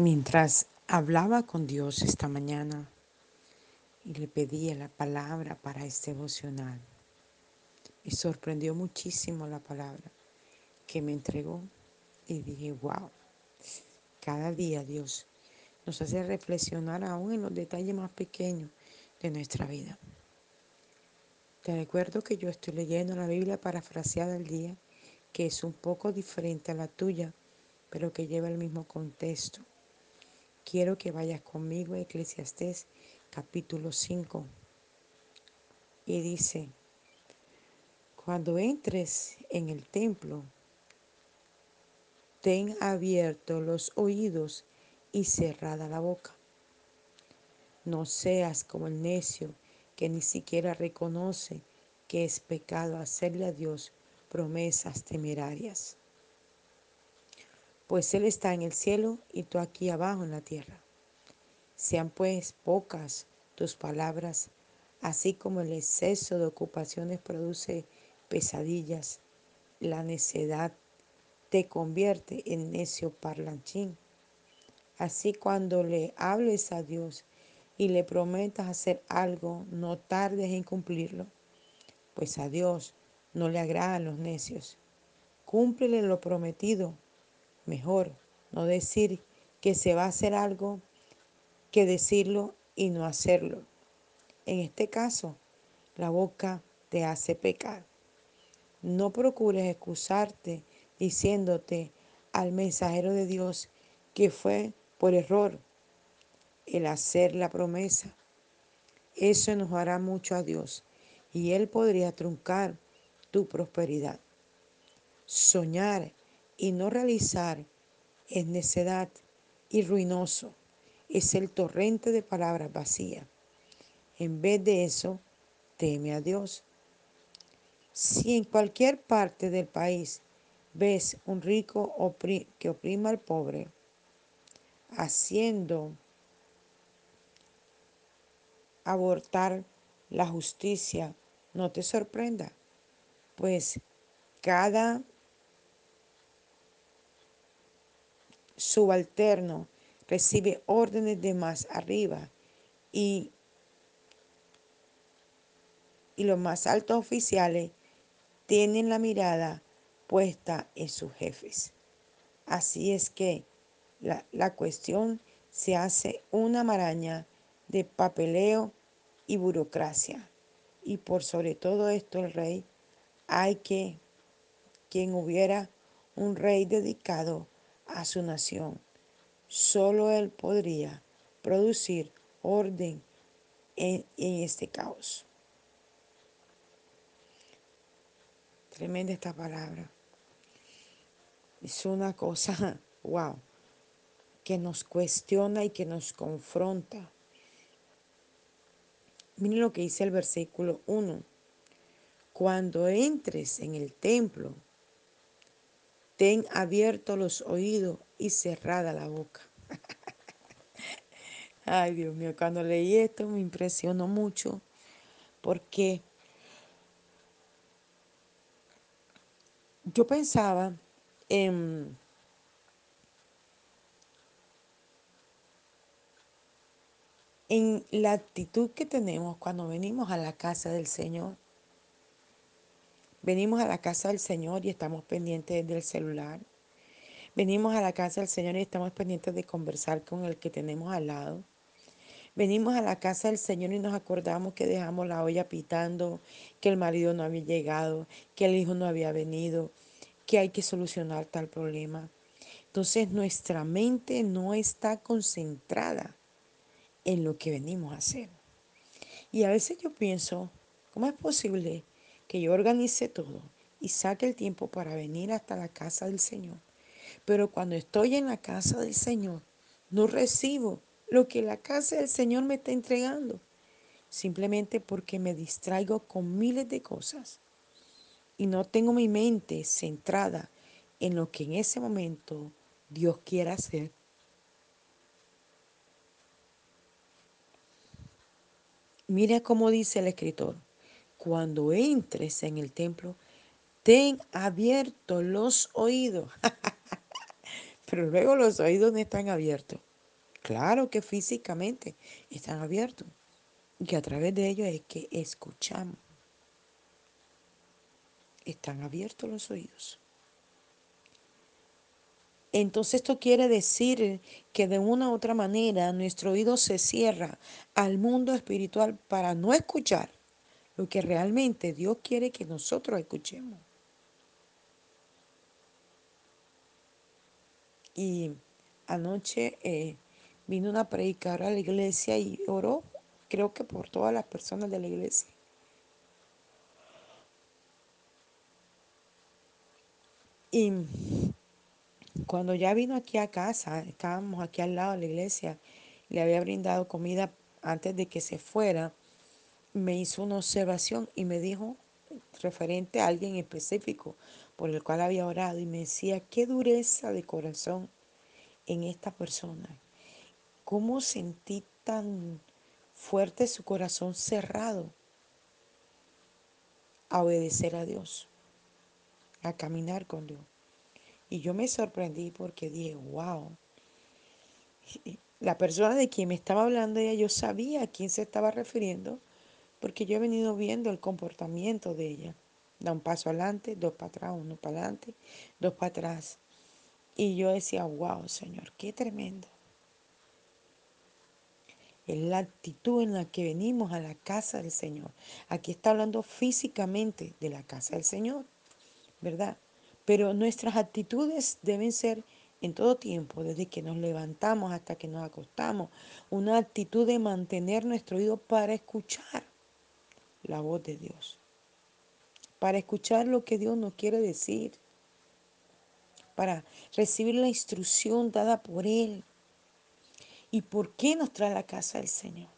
Mientras hablaba con Dios esta mañana y le pedía la palabra para este devocional, me sorprendió muchísimo la palabra que me entregó y dije, wow, cada día Dios nos hace reflexionar aún en los detalles más pequeños de nuestra vida. Te recuerdo que yo estoy leyendo la Biblia parafraseada al día, que es un poco diferente a la tuya, pero que lleva el mismo contexto. Quiero que vayas conmigo a Eclesiastés capítulo 5. Y dice, cuando entres en el templo, ten abiertos los oídos y cerrada la boca. No seas como el necio que ni siquiera reconoce que es pecado hacerle a Dios promesas temerarias pues Él está en el cielo y tú aquí abajo en la tierra. Sean pues pocas tus palabras, así como el exceso de ocupaciones produce pesadillas, la necedad te convierte en necio parlanchín. Así cuando le hables a Dios y le prometas hacer algo, no tardes en cumplirlo, pues a Dios no le agradan los necios. Cúmplele lo prometido Mejor no decir que se va a hacer algo que decirlo y no hacerlo. En este caso, la boca te hace pecar. No procures excusarte diciéndote al mensajero de Dios que fue por error el hacer la promesa. Eso enojará mucho a Dios y Él podría truncar tu prosperidad. Soñar y no realizar es necedad y ruinoso. Es el torrente de palabras vacías. En vez de eso, teme a Dios. Si en cualquier parte del país ves un rico que oprima al pobre, haciendo abortar la justicia, no te sorprenda, pues cada subalterno recibe órdenes de más arriba y, y los más altos oficiales tienen la mirada puesta en sus jefes. Así es que la, la cuestión se hace una maraña de papeleo y burocracia. Y por sobre todo esto el rey, hay que quien hubiera un rey dedicado a su nación. Solo Él podría producir orden en, este caos. Tremenda esta palabra. Es una cosa, wow, que nos cuestiona y que nos confronta. Miren lo que dice el versículo 1. Cuando entres en el templo, Ten abiertos los oídos y cerrada la boca. Ay, Dios mío, cuando leí esto me impresionó mucho porque yo pensaba en, en la actitud que tenemos cuando venimos a la casa del Señor. Venimos a la casa del Señor y estamos pendientes del celular. Venimos a la casa del Señor y estamos pendientes de conversar con el que tenemos al lado. Venimos a la casa del Señor y nos acordamos que dejamos la olla pitando, que el marido no había llegado, que el hijo no había venido, que hay que solucionar tal problema. Entonces nuestra mente no está concentrada en lo que venimos a hacer. Y a veces yo pienso, ¿cómo es posible que yo organice todo y saque el tiempo para venir hasta la casa del Señor. Pero cuando estoy en la casa del Señor, no recibo lo que la casa del Señor me está entregando, simplemente porque me distraigo con miles de cosas y no tengo mi mente centrada en lo que en ese momento Dios quiera hacer. Mira cómo dice el escritor cuando entres en el templo, ten abiertos los oídos. Pero luego los oídos no están abiertos. Claro que físicamente están abiertos y que a través de ellos es que escuchamos. Están abiertos los oídos. Entonces esto quiere decir que de una u otra manera nuestro oído se cierra al mundo espiritual para no escuchar lo que realmente Dios quiere que nosotros escuchemos. Y anoche eh, vino una predicadora a la iglesia y oró, creo que por todas las personas de la iglesia. Y cuando ya vino aquí a casa, estábamos aquí al lado de la iglesia, le había brindado comida antes de que se fuera, me hizo una observación y me dijo, referente a alguien específico por el cual había orado, y me decía, qué dureza de corazón en esta persona. ¿Cómo sentí tan fuerte su corazón cerrado a obedecer a Dios, a caminar con Dios? Y yo me sorprendí porque dije, wow, la persona de quien me estaba hablando, ella, yo sabía a quién se estaba refiriendo, porque yo he venido viendo el comportamiento de ella. Da un paso adelante, dos para atrás, uno para adelante, dos para atrás. Y yo decía, wow, Señor, qué tremendo. Es la actitud en la que venimos a la casa del Señor. Aquí está hablando físicamente de la casa del Señor, ¿verdad? Pero nuestras actitudes deben ser en todo tiempo, desde que nos levantamos hasta que nos acostamos, una actitud de mantener nuestro oído para escuchar la voz de Dios, para escuchar lo que Dios nos quiere decir, para recibir la instrucción dada por Él. ¿Y por qué nos trae a la casa del Señor?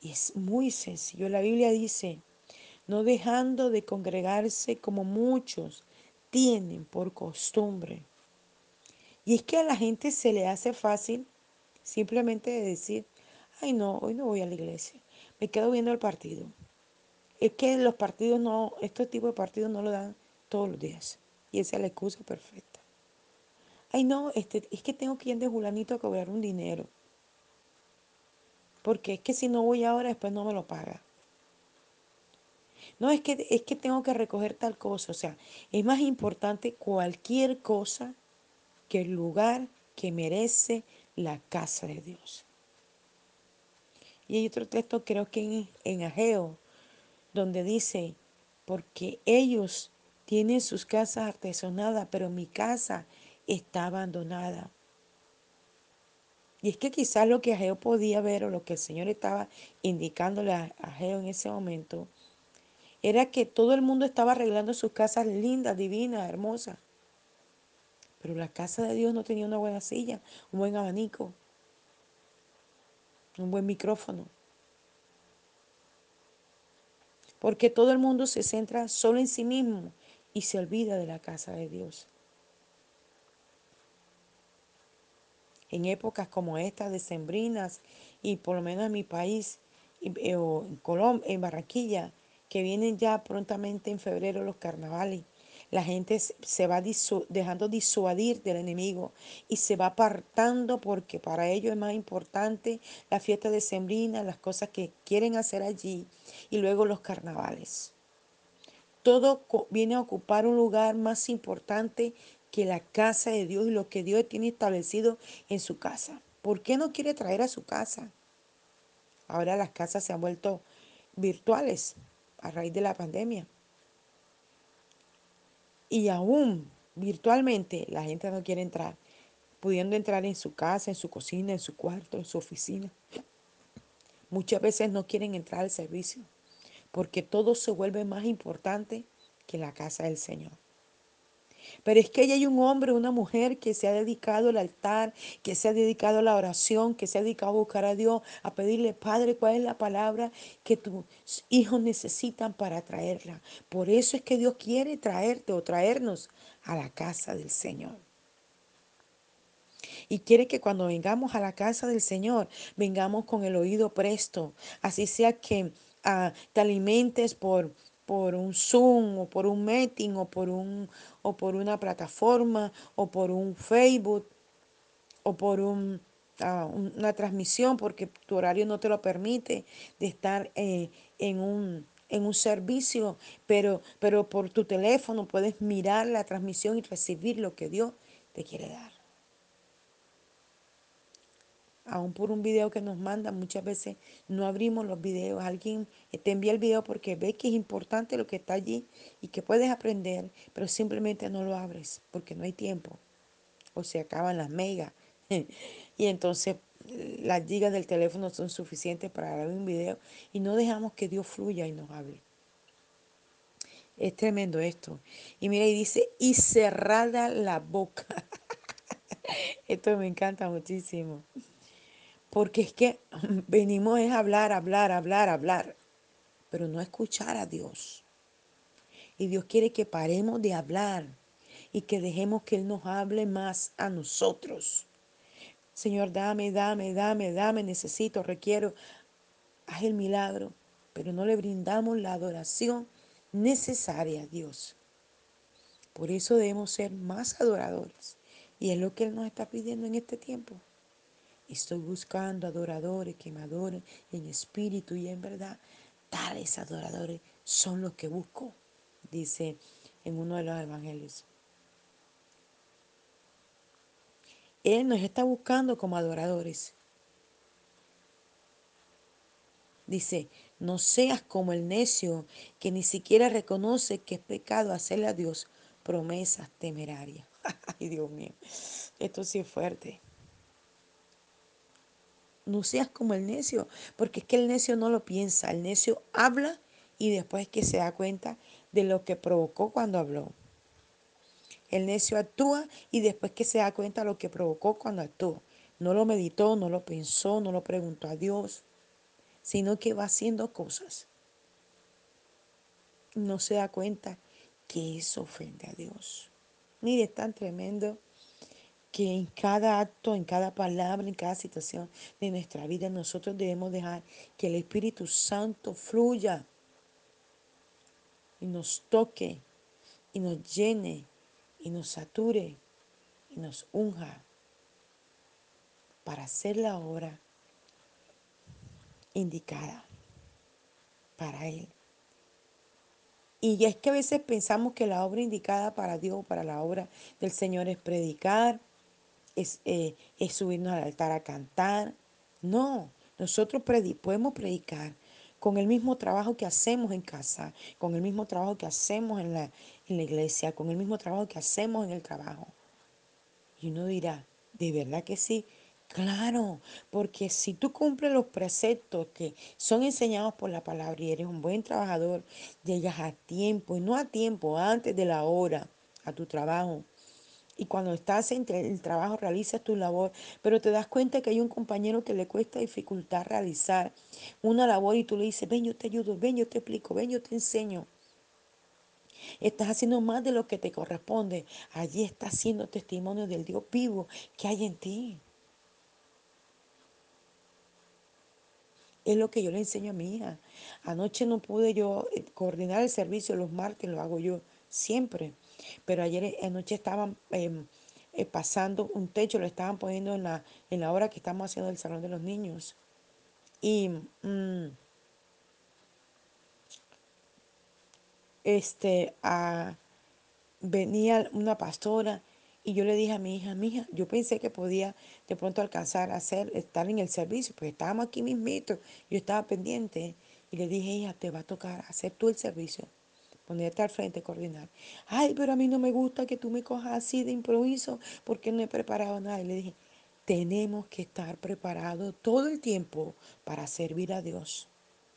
Y es muy sencillo. La Biblia dice, no dejando de congregarse como muchos tienen por costumbre. Y es que a la gente se le hace fácil simplemente decir, ay no, hoy no voy a la iglesia, me quedo viendo el partido. Es que los partidos no, estos tipos de partidos no lo dan todos los días. Y esa es la excusa perfecta. Ay no, este, es que tengo que ir de Julanito a cobrar un dinero. Porque es que si no voy ahora, después no me lo paga. No, es que, es que tengo que recoger tal cosa. O sea, es más importante cualquier cosa que el lugar que merece la casa de Dios. Y hay otro texto, creo que en, en Ageo, donde dice, porque ellos tienen sus casas artesonadas, pero mi casa está abandonada. Y es que quizás lo que Ageo podía ver o lo que el Señor estaba indicándole a Ageo en ese momento era que todo el mundo estaba arreglando sus casas lindas, divinas, hermosas. Pero la casa de Dios no tenía una buena silla, un buen abanico, un buen micrófono. Porque todo el mundo se centra solo en sí mismo y se olvida de la casa de Dios. En épocas como estas, decembrinas, y por lo menos en mi país, eh, o en Colombia, en Barranquilla, que vienen ya prontamente en febrero los carnavales. La gente se va dejando disuadir del enemigo y se va apartando porque para ellos es más importante la fiesta de Sembrina, las cosas que quieren hacer allí y luego los carnavales. Todo viene a ocupar un lugar más importante que la casa de Dios y lo que Dios tiene establecido en su casa. ¿Por qué no quiere traer a su casa? Ahora las casas se han vuelto virtuales a raíz de la pandemia. Y aún virtualmente la gente no quiere entrar, pudiendo entrar en su casa, en su cocina, en su cuarto, en su oficina. Muchas veces no quieren entrar al servicio porque todo se vuelve más importante que la casa del Señor. Pero es que hay un hombre, una mujer que se ha dedicado al altar, que se ha dedicado a la oración, que se ha dedicado a buscar a Dios, a pedirle, Padre, cuál es la palabra que tus hijos necesitan para traerla. Por eso es que Dios quiere traerte o traernos a la casa del Señor. Y quiere que cuando vengamos a la casa del Señor, vengamos con el oído presto. Así sea que ah, te alimentes por por un Zoom o por un meeting o por, un, o por una plataforma o por un Facebook o por un a una transmisión porque tu horario no te lo permite de estar eh, en un en un servicio, pero, pero por tu teléfono puedes mirar la transmisión y recibir lo que Dios te quiere dar. Aún por un video que nos mandan, muchas veces no abrimos los videos. Alguien te envía el video porque ve que es importante lo que está allí y que puedes aprender, pero simplemente no lo abres porque no hay tiempo o se acaban las megas. y entonces las gigas del teléfono son suficientes para grabar un video y no dejamos que Dios fluya y nos hable. Es tremendo esto. Y mira, y dice, y cerrada la boca. esto me encanta muchísimo. Porque es que venimos es hablar, hablar, hablar, hablar, pero no escuchar a Dios. Y Dios quiere que paremos de hablar y que dejemos que Él nos hable más a nosotros. Señor, dame, dame, dame, dame, necesito, requiero. Haz el milagro, pero no le brindamos la adoración necesaria a Dios. Por eso debemos ser más adoradores. Y es lo que Él nos está pidiendo en este tiempo. Estoy buscando adoradores que me adoren en espíritu y en verdad. Tales adoradores son los que busco, dice en uno de los evangelios. Él nos está buscando como adoradores. Dice, no seas como el necio que ni siquiera reconoce que es pecado hacerle a Dios promesas temerarias. Ay, Dios mío, esto sí es fuerte. No seas como el necio, porque es que el necio no lo piensa, el necio habla y después que se da cuenta de lo que provocó cuando habló. El necio actúa y después que se da cuenta de lo que provocó cuando actuó. No lo meditó, no lo pensó, no lo preguntó a Dios sino que va haciendo cosas. No se da cuenta que eso ofende a Dios. Mire, es tan tremendo que en cada acto, en cada palabra, en cada situación de nuestra vida, nosotros debemos dejar que el Espíritu Santo fluya y nos toque y nos llene y nos sature y nos unja para hacer la obra indicada para Él. Y es que a veces pensamos que la obra indicada para Dios, para la obra del Señor es predicar, es, eh, es subirnos al altar a cantar. No, nosotros podemos predicar con el mismo trabajo que hacemos en casa, con el mismo trabajo que hacemos en la, en la iglesia, con el mismo trabajo que hacemos en el trabajo. Y uno dirá, ¿de verdad que sí? Claro, porque si tú cumples los preceptos que son enseñados por la palabra y eres un buen trabajador, llegas a tiempo y no a tiempo, antes de la hora, a tu trabajo. Y cuando estás en el trabajo realizas tu labor, pero te das cuenta que hay un compañero que le cuesta dificultad realizar una labor y tú le dices, ven, yo te ayudo, ven, yo te explico, ven, yo te enseño. Estás haciendo más de lo que te corresponde. Allí estás haciendo testimonio del Dios vivo que hay en ti. Es lo que yo le enseño a mi hija. Anoche no pude yo eh, coordinar el servicio, los martes lo hago yo siempre. Pero ayer eh, anoche estaban em, eh, pasando un techo, lo estaban poniendo en la, en la hora que estamos haciendo el salón de los niños. Y mm, este, venía una pastora y yo le dije a mi hija, mi hija, yo pensé que podía de pronto alcanzar a hacer, estar en el servicio, porque estábamos aquí mismito, yo estaba pendiente. Y le dije, hija, te va a tocar hacer tú el servicio, ponerte al frente, coordinar. Ay, pero a mí no me gusta que tú me cojas así de improviso, porque no he preparado nada. Y le dije, tenemos que estar preparados todo el tiempo para servir a Dios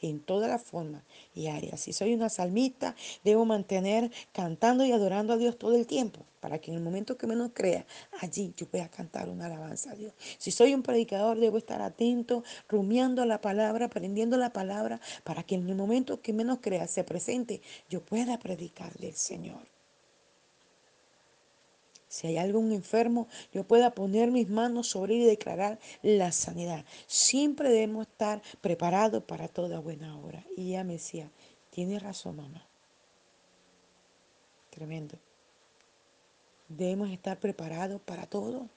en todas las formas y áreas. Si soy una salmista, debo mantener cantando y adorando a Dios todo el tiempo, para que en el momento que menos crea, allí yo pueda cantar una alabanza a Dios. Si soy un predicador, debo estar atento, rumiando la palabra, aprendiendo la palabra, para que en el momento que menos crea se presente, yo pueda predicar del Señor. Si hay algún enfermo, yo pueda poner mis manos sobre él y declarar la sanidad. Siempre debemos estar preparados para toda buena obra. Y ella me decía, tiene razón, mamá. Tremendo. Debemos estar preparados para todo.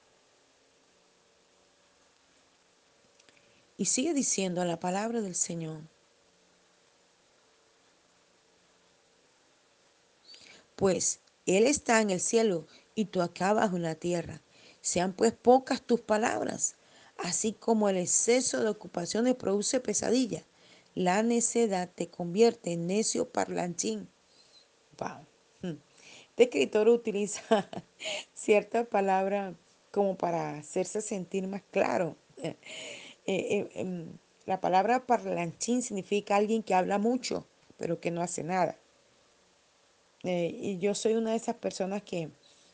Y sigue diciendo la palabra del Señor. Pues Él está en el cielo y tú acá en la tierra. Sean pues pocas tus palabras, así como el exceso de ocupaciones produce pesadilla. La necedad te convierte en necio parlanchín. Wow. Hmm. Este escritor utiliza cierta palabra como para hacerse sentir más claro. Eh, eh, em, la palabra parlanchín significa alguien que habla mucho, pero que no hace nada. Eh, y yo soy una de esas personas que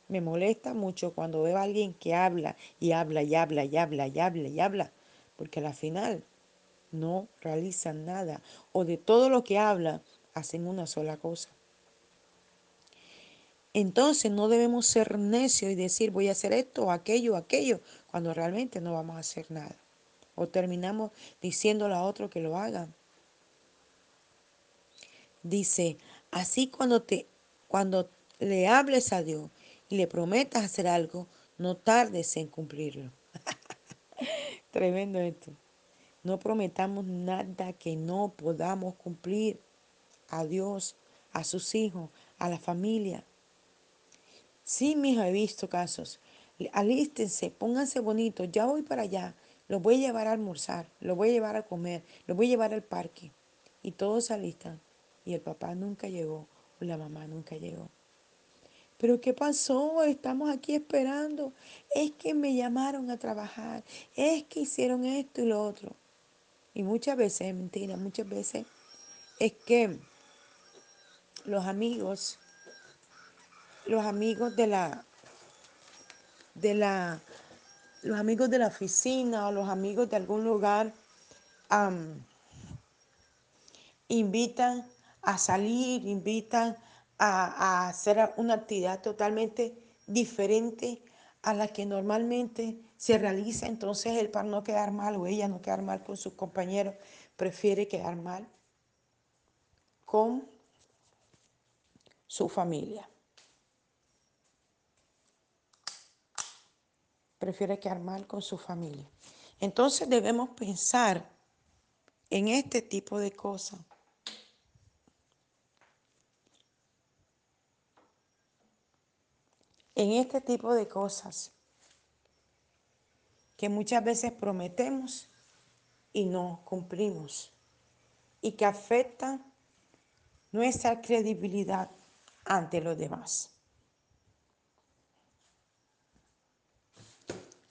me molesta mucho cuando veo a alguien que habla y habla y habla y habla y habla y habla, porque al final no realizan nada o de todo lo que habla hacen una sola cosa. Entonces no debemos ser necios y decir voy a hacer esto aquello aquello cuando realmente no vamos a hacer nada. O terminamos diciéndole a otro que lo haga. Dice, así cuando te cuando le hables a Dios y le prometas hacer algo, no tardes en cumplirlo. Tremendo esto. No prometamos nada que no podamos cumplir a Dios, a sus hijos, a la familia. Sí, mijo, he visto casos. Alístense, pónganse bonitos, ya voy para allá, los voy a llevar a almorzar, los voy a llevar a comer, los voy a llevar al parque. Y todos se alistan. Y el papá nunca llegó, la mamá nunca llegó. Pero ¿qué pasó? Estamos aquí esperando. Es que me llamaron a trabajar. Es que hicieron esto y lo otro. Y muchas veces, es mentira, muchas veces es que los amigos, los amigos de la, de la, los amigos de la oficina o los amigos de algún lugar invitan a salir, invitan a, hacer una actividad totalmente diferente a la que normalmente se realiza. Entonces él para no quedar mal o ella no quedar mal con sus compañeros, prefiere quedar mal con su familia. Prefiere quedar mal con su familia. Entonces debemos pensar en este tipo de cosas. En este tipo de cosas que muchas veces prometemos y no cumplimos y que afectan nuestra credibilidad ante los demás.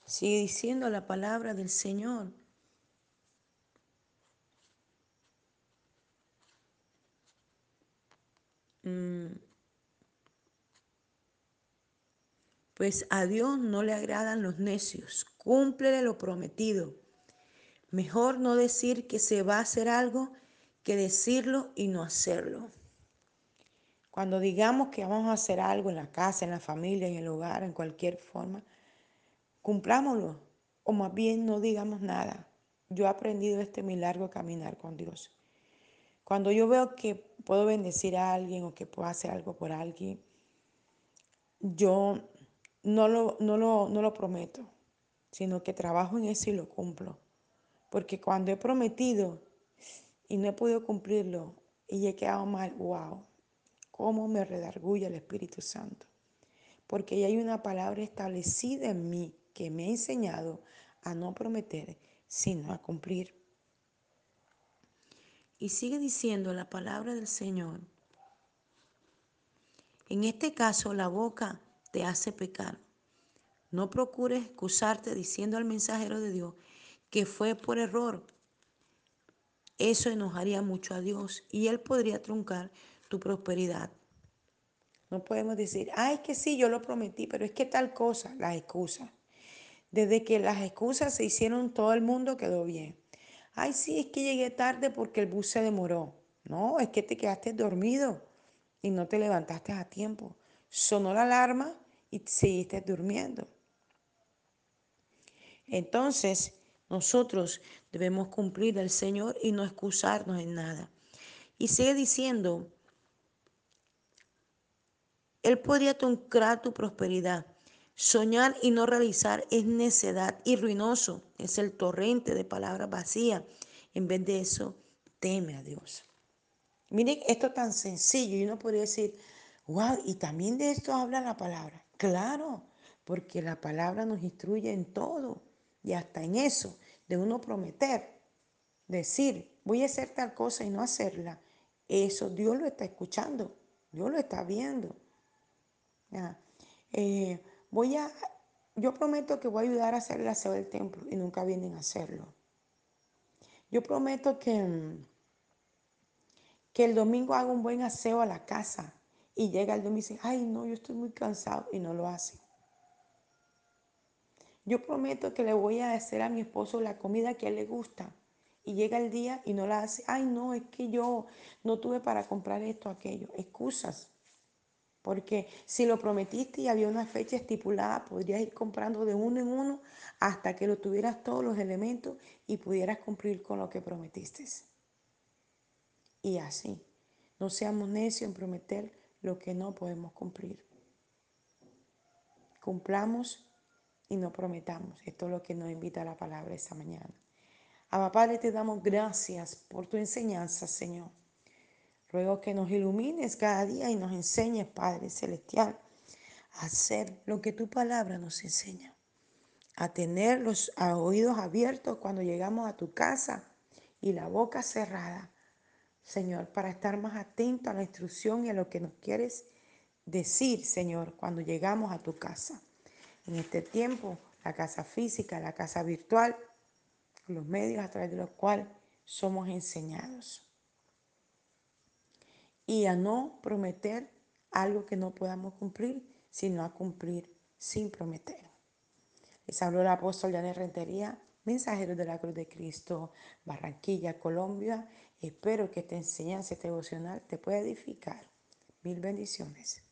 Sigue diciendo la palabra del Señor. Mm. Pues a Dios no le agradan los necios. Cúmplele lo prometido. Mejor no decir que se va a hacer algo que decirlo y no hacerlo. Cuando digamos que vamos a hacer algo en la casa, en la familia, en el hogar, en cualquier forma, cumplámoslo. O más bien no digamos nada. Yo he aprendido este milagro caminar con Dios. Cuando yo veo que puedo bendecir a alguien o que puedo hacer algo por alguien, yo no lo, no lo, no lo prometo, sino que trabajo en eso y lo cumplo. Porque cuando he prometido y no he podido cumplirlo y he quedado mal, wow, cómo me redarguye el Espíritu Santo. Porque ya hay una palabra establecida en mí que me ha enseñado a no prometer, sino a cumplir. Y sigue diciendo la palabra del Señor. En este caso, la boca te hace pecar. No procures excusarte diciendo al mensajero de Dios que fue por error. Eso enojaría mucho a Dios y Él podría truncar tu prosperidad. No podemos decir, ay, que sí, yo lo prometí, pero es que tal cosa, las excusas. Desde que las excusas se hicieron, todo el mundo quedó bien. Ay, sí, es que llegué tarde porque el bus se demoró. No, es que te quedaste dormido y no te levantaste a tiempo. Sonó la alarma y seguiste durmiendo. Entonces, nosotros debemos cumplir al Señor y no excusarnos en nada. Y sigue diciendo, Él podría truncar tu prosperidad. Soñar y no realizar es necedad y ruinoso. Es el torrente de palabras vacías. En vez de eso, teme a Dios. Miren esto tan sencillo y uno podría decir, wow, y también de esto habla la palabra. Claro, porque la palabra nos instruye en todo y hasta en eso, de uno prometer, decir, voy a hacer tal cosa y no hacerla. Eso Dios lo está escuchando, Dios lo está viendo. Eh, voy a, yo prometo que voy a ayudar a hacer el aseo del templo y nunca vienen a hacerlo. Yo prometo que mm, que el domingo haga un buen aseo a la casa y llega el domingo y dice, ay no, yo estoy muy cansado y no lo hace. Yo prometo que le voy a hacer a mi esposo la comida que a él le gusta y llega el día y no la hace, ay no, es que yo no tuve para comprar esto, aquello, excusas. Porque si lo prometiste y había una fecha estipulada, podrías ir comprando de uno en uno hasta que lo tuvieras todos los elementos y pudieras cumplir con lo que prometiste y así. No seamos necios en prometer lo que no podemos cumplir. Cumplamos y no prometamos. Esto es lo que nos invita la palabra esta mañana. Abba Padre, te damos gracias por tu enseñanza, Señor. Ruego que nos ilumines cada día y nos enseñes, Padre Celestial, a hacer lo que tu palabra nos enseña. A tener los oídos abiertos cuando llegamos a tu casa y la boca cerrada Señor, para estar más atento a la instrucción y a lo que nos quieres decir, Señor, cuando llegamos a tu casa. En este tiempo, la casa física, la casa virtual, los medios a través de los cuales somos enseñados. Y a no prometer algo que no podamos cumplir, sino a cumplir sin prometer. Les habló el apóstol Janet Rentería, mensajero de la Cruz de Cristo, Barranquilla, Colombia Espero que esta enseñanza, devocional te pueda edificar. Mil bendiciones.